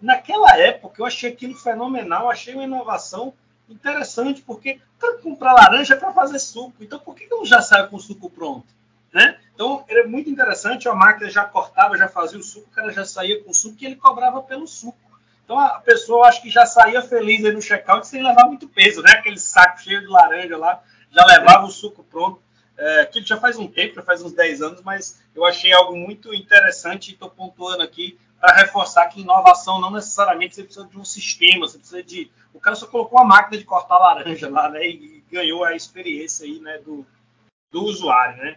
Naquela época, eu achei aquilo fenomenal, achei uma inovação interessante, porque tanto comprar laranja para fazer suco. Então, por que não já sai com o suco pronto? Né? Então, era muito interessante. A máquina já cortava, já fazia o suco, o cara já saía com o suco e ele cobrava pelo suco. Então, a pessoa acho que já saía feliz aí no check-out sem levar muito peso, né? Aquele saco cheio de laranja lá, já levava o suco pronto. É, aquilo já faz um tempo, já faz uns 10 anos, mas eu achei algo muito interessante e estou pontuando aqui para reforçar que inovação não necessariamente você precisa de um sistema, você precisa de. O cara só colocou uma máquina de cortar laranja lá, né? E ganhou a experiência aí, né, do, do usuário, né?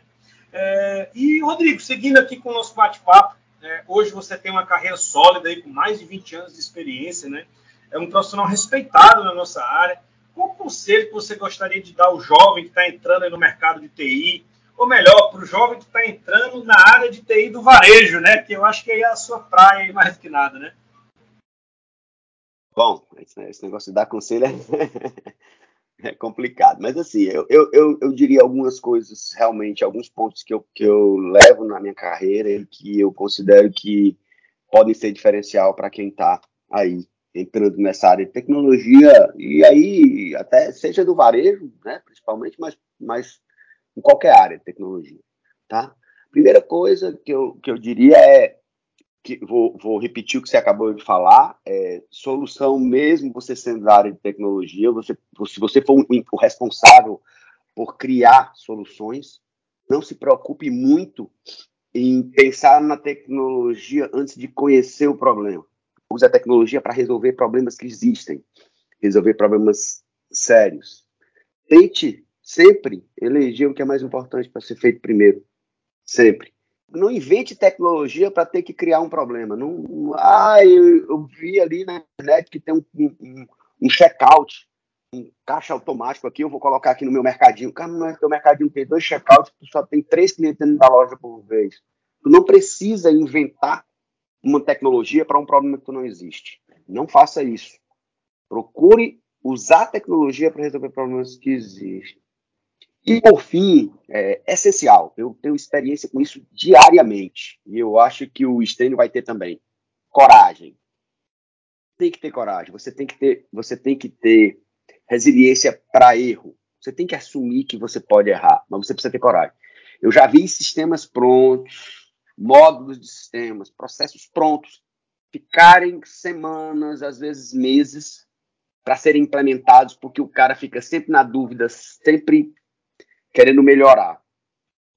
É, e, Rodrigo, seguindo aqui com o nosso bate-papo, É, hoje você tem uma carreira sólida aí, com mais de 20 anos de experiência, né? É um profissional respeitado na nossa área. Qual conselho que você gostaria de dar ao jovem que está entrando no mercado de TI? Ou melhor, para o jovem que está entrando na área de TI do varejo, né? Que eu acho que é a sua praia mais que nada, né? Bom, esse negócio de dar conselho é, é complicado. Mas assim, eu, eu, eu, diria algumas coisas, realmente, alguns pontos que eu, que eu levo na minha carreira e que eu considero que podem ser diferencial para quem está aí entrando nessa área de tecnologia, e aí até seja do varejo, né, principalmente, mas, mas em qualquer área de tecnologia. Tá? Primeira coisa que eu, que eu diria é que vou, vou, repetir o que você acabou de falar, é, solução mesmo você sendo da área de tecnologia, você, se você for um, o responsável por criar soluções, não se preocupe muito em pensar na tecnologia antes de conhecer o problema. Use a tecnologia para resolver problemas que existem, resolver problemas sérios. Tente sempre eleger o que é mais importante para ser feito primeiro. Sempre não invente tecnologia para ter que criar um problema. Não, ah, eu, eu, vi ali na internet que tem um, um, um check-out, um caixa automático aqui, eu vou colocar aqui no meu mercadinho. Cara, não é que o mercadinho tem dois check-outs, tu só tem três clientes dentro da loja por vez. Tu não precisa inventar uma tecnologia para um problema que não existe. Não faça isso. Procure usar a tecnologia para resolver problemas que existem. E, por fim, é essencial, eu tenho experiência com isso diariamente, e eu acho que o Stênio vai ter também. Coragem. Tem que ter coragem, você tem que ter, você tem que ter resiliência para erro. Você tem que assumir que você pode errar, mas você precisa ter coragem. Eu já vi sistemas prontos, módulos de sistemas, processos prontos, ficarem semanas, às vezes meses, para serem implementados, porque o cara fica sempre na dúvida, sempre querendo melhorar.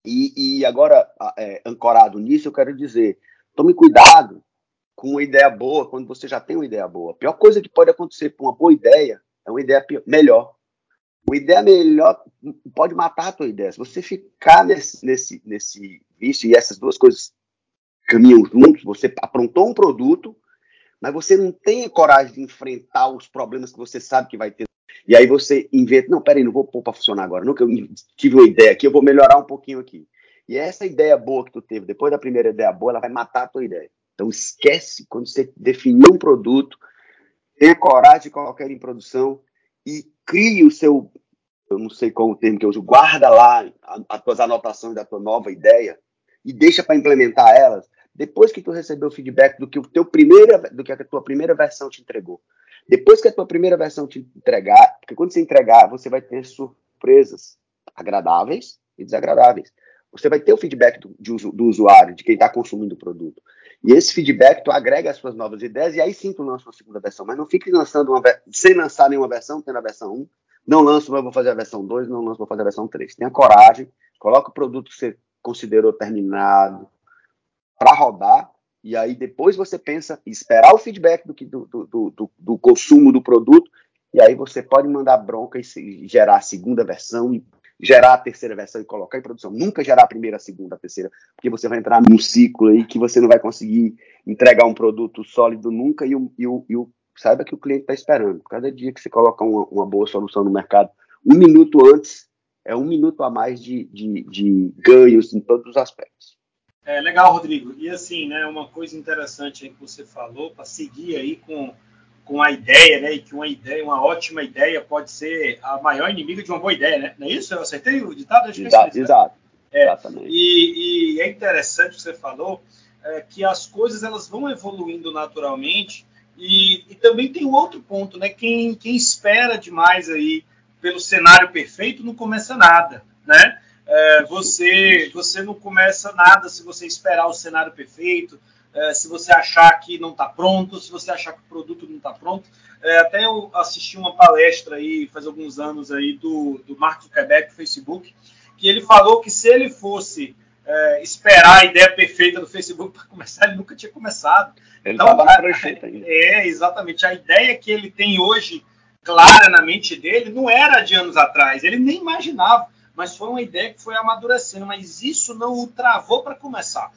E, e agora, é, ancorado nisso, eu quero dizer: tome cuidado com uma ideia boa quando você já tem uma ideia boa. A pior coisa que pode acontecer com uma boa ideia é uma ideia pior, melhor. Uma ideia melhor pode matar a tua ideia. Se você ficar nesse, nesse, nesse vício e essas duas coisas caminham juntos, você aprontou um produto, mas você não tem coragem de enfrentar os problemas que você sabe que vai ter e aí você inventa, não, peraí, não vou pôr para funcionar agora, não, que eu tive uma ideia aqui, eu vou melhorar um pouquinho aqui. E essa ideia boa que tu teve, depois da primeira ideia boa, ela vai matar a tua ideia. Então esquece quando você definir um produto, tenha coragem de colocar ele em produção e crie o seu, eu não sei qual o termo que eu uso, guarda lá as tuas anotações da tua nova ideia e deixa para implementar elas depois que tu recebeu o feedback do que o teu primeira, do que a tua primeira versão te entregou. Depois que a tua primeira versão te entregar, porque quando você entregar, você vai ter surpresas agradáveis e desagradáveis. Você vai ter o feedback do, de, do usuário, de quem está consumindo o produto. E esse feedback, tu agrega as suas novas ideias e aí sim tu lança uma segunda versão. Mas não fique lançando uma sem lançar nenhuma versão, tendo a versão 1. Não lanço, mas vou fazer a versão 2, não lanço, vou fazer a versão 3. Tenha coragem, coloque o produto que você considerou terminado para rodar e aí depois você pensa esperar o feedback do, do, do, do, do consumo do produto, e aí você pode mandar bronca e gerar a segunda versão e gerar a terceira versão e colocar em produção. Nunca gerar a primeira, a segunda, a terceira, porque você vai entrar num ciclo aí que você não vai conseguir entregar um produto sólido nunca e o, e o, e o saiba que o cliente está esperando. Cada dia que você coloca uma, uma, boa solução no mercado, um minuto antes, é um minuto a mais de, de, de ganhos em todos os aspectos. É, legal, Rodrigo. E assim, né, uma coisa interessante aí que você falou, para seguir aí com, com a ideia, né, e que uma ideia, uma ótima ideia pode ser a maior inimiga de uma boa ideia, né? Não é isso? Eu acertei o ditado? Exato, exato. É, Exatamente. E, e, é interessante o que você falou, é, que as coisas elas vão evoluindo naturalmente e, e, também tem um outro ponto, né? Quem, quem espera demais aí pelo cenário perfeito não começa nada, né? É, você, você não começa nada se você esperar o cenário perfeito, é, se você achar que não está pronto, se você achar que o produto não está pronto. É, até eu assisti uma palestra aí faz alguns anos aí do, do Mark Zuckerberg do Facebook, que ele falou que se ele fosse é, esperar a ideia perfeita do Facebook para começar, ele nunca tinha começado. Ele então, ainda. É, exatamente. A ideia que ele tem hoje clara na mente dele não era de anos atrás. Ele nem imaginava mas foi uma ideia que foi amadurecendo, mas isso não o travou para começar.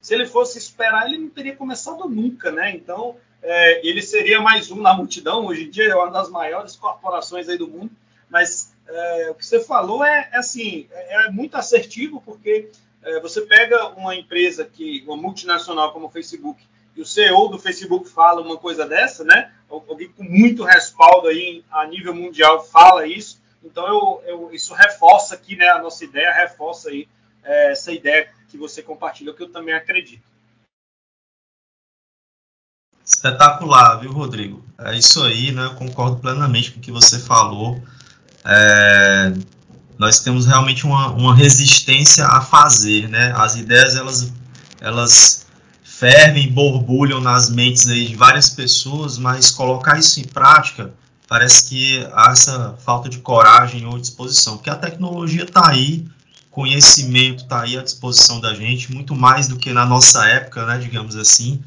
Se ele fosse esperar, ele não teria começado nunca, né? Então, é, ele seria mais um na multidão. Hoje em dia é uma das maiores corporações aí do mundo. Mas é, o que você falou é, é assim, é, é muito assertivo, porque é, você pega uma empresa que, uma multinacional como o Facebook, e o CEO do Facebook fala uma coisa dessa, né? Alguém com muito respaldo aí a nível mundial fala isso. Então eu, eu, isso reforça aqui, né? A nossa ideia reforça aí é, essa ideia que você compartilha, que eu também acredito. Espetacular, viu, Rodrigo? É isso aí, né? Eu concordo plenamente com o que você falou. É, nós temos realmente uma, uma resistência a fazer, né? As ideias elas, elas fervem, borbulham nas mentes aí de várias pessoas, mas colocar isso em prática parece que há essa falta de coragem ou disposição, porque a tecnologia está aí, conhecimento está aí à disposição da gente, muito mais do que na nossa época, né, digamos assim,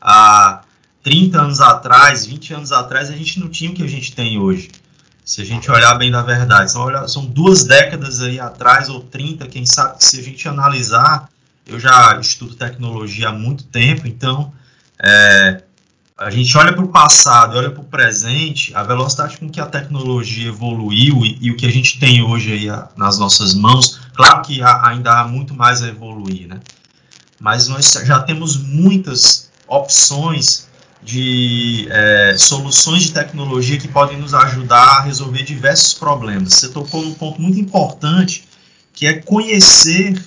há 30 anos atrás, 20 anos atrás, a gente não tinha o que a gente tem hoje. Se a gente olhar bem da verdade, são, são duas décadas aí atrás, ou 30, quem sabe, se a gente analisar, eu já estudo tecnologia há muito tempo, então é, a gente olha para o passado, olha para o presente, a velocidade com que a tecnologia evoluiu e, e o que a gente tem hoje aí a, nas nossas mãos, claro que ainda há muito mais a evoluir, né? Mas nós já temos muitas opções de é, soluções de tecnologia que podem nos ajudar a resolver diversos problemas. Você tocou num ponto muito importante, que é conhecer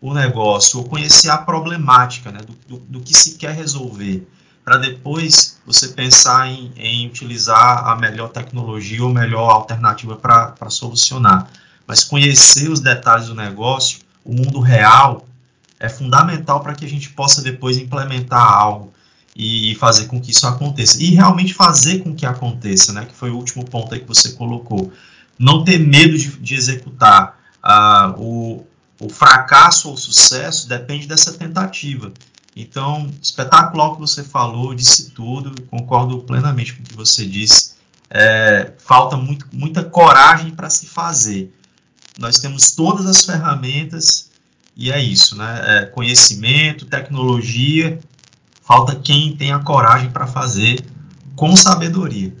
o negócio, ou conhecer a problemática né, do, do, do que se quer resolver, para depois você pensar em, em, utilizar a melhor tecnologia ou melhor alternativa para solucionar. Mas conhecer os detalhes do negócio, o mundo real, é fundamental para que a gente possa depois implementar algo e fazer com que isso aconteça. E realmente fazer com que aconteça, né, que foi o último ponto aí que você colocou. Não ter medo de, de executar. Ah, o, o fracasso ou sucesso depende dessa tentativa. Então, espetacular o que você falou, disse tudo, concordo plenamente com o que você disse. É, falta muito, muita coragem para se fazer. Nós temos todas as ferramentas e é isso, né? É conhecimento, tecnologia, falta quem tem a coragem para fazer com sabedoria.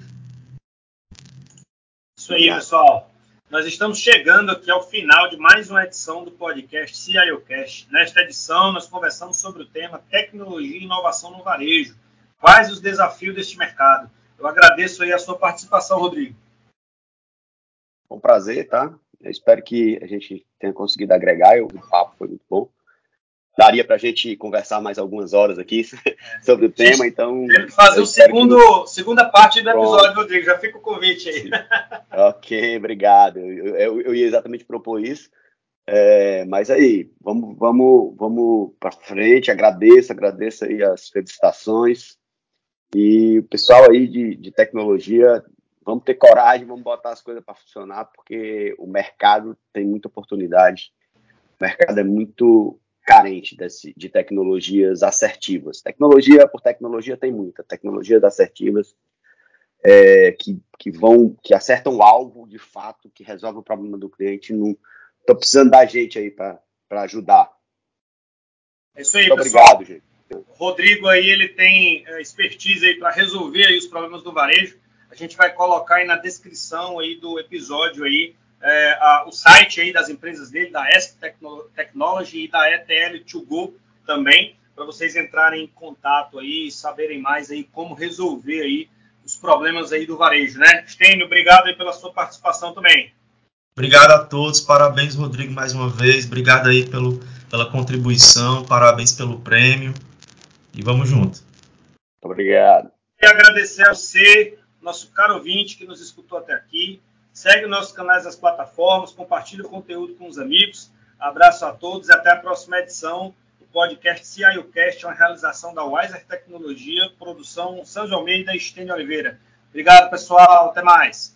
Isso aí, pessoal. Nós estamos chegando aqui ao final de mais uma edição do podcast CIOcast. Nesta edição, nós conversamos sobre o tema tecnologia e inovação no varejo. Quais os desafios deste mercado? Eu agradeço aí a sua participação, Rodrigo. Um prazer, tá? Eu espero que a gente tenha conseguido agregar. O papo foi muito bom daria para a gente conversar mais algumas horas aqui sobre o tema, então... Temos que fazer o segundo, que... segunda parte do episódio, Pronto. Rodrigo, já fica o convite aí. ok, obrigado. Eu, eu, eu, ia exatamente propor isso, é, mas aí, vamos, vamos, vamos para frente, agradeço, agradeço aí as felicitações, e o pessoal aí de, de tecnologia, vamos ter coragem, vamos botar as coisas para funcionar, porque o mercado tem muita oportunidade, o mercado é muito carente desse, de tecnologias assertivas. Tecnologia por tecnologia tem muita, tecnologias assertivas é, que, que vão, que acertam o alvo de fato, que resolve o problema do cliente. Não estou precisando da gente aí para ajudar. É isso aí, Muito pessoal. Obrigado, gente. Rodrigo aí ele tem é, expertise aí para resolver aí os problemas do varejo. A gente vai colocar aí na descrição aí do episódio aí é, a, o site aí das empresas dele, da ESP Technology e da ETL2Go também, para vocês entrarem em contato aí e saberem mais aí como resolver aí os problemas aí do varejo, né? Stênio, obrigado aí pela sua participação também. Obrigado a todos, parabéns Rodrigo mais uma vez, obrigado aí pelo, pela contribuição, parabéns pelo prêmio e vamos junto. Obrigado. E agradecer a você, nosso caro ouvinte que nos escutou até aqui. Segue nossos canais nas plataformas, compartilhe o conteúdo com os amigos. Abraço a todos e até a próxima edição do podcast CIOcast, uma realização da Wiser Tecnologia, produção São Almeida e Estênio Oliveira. Obrigado, pessoal. Até mais.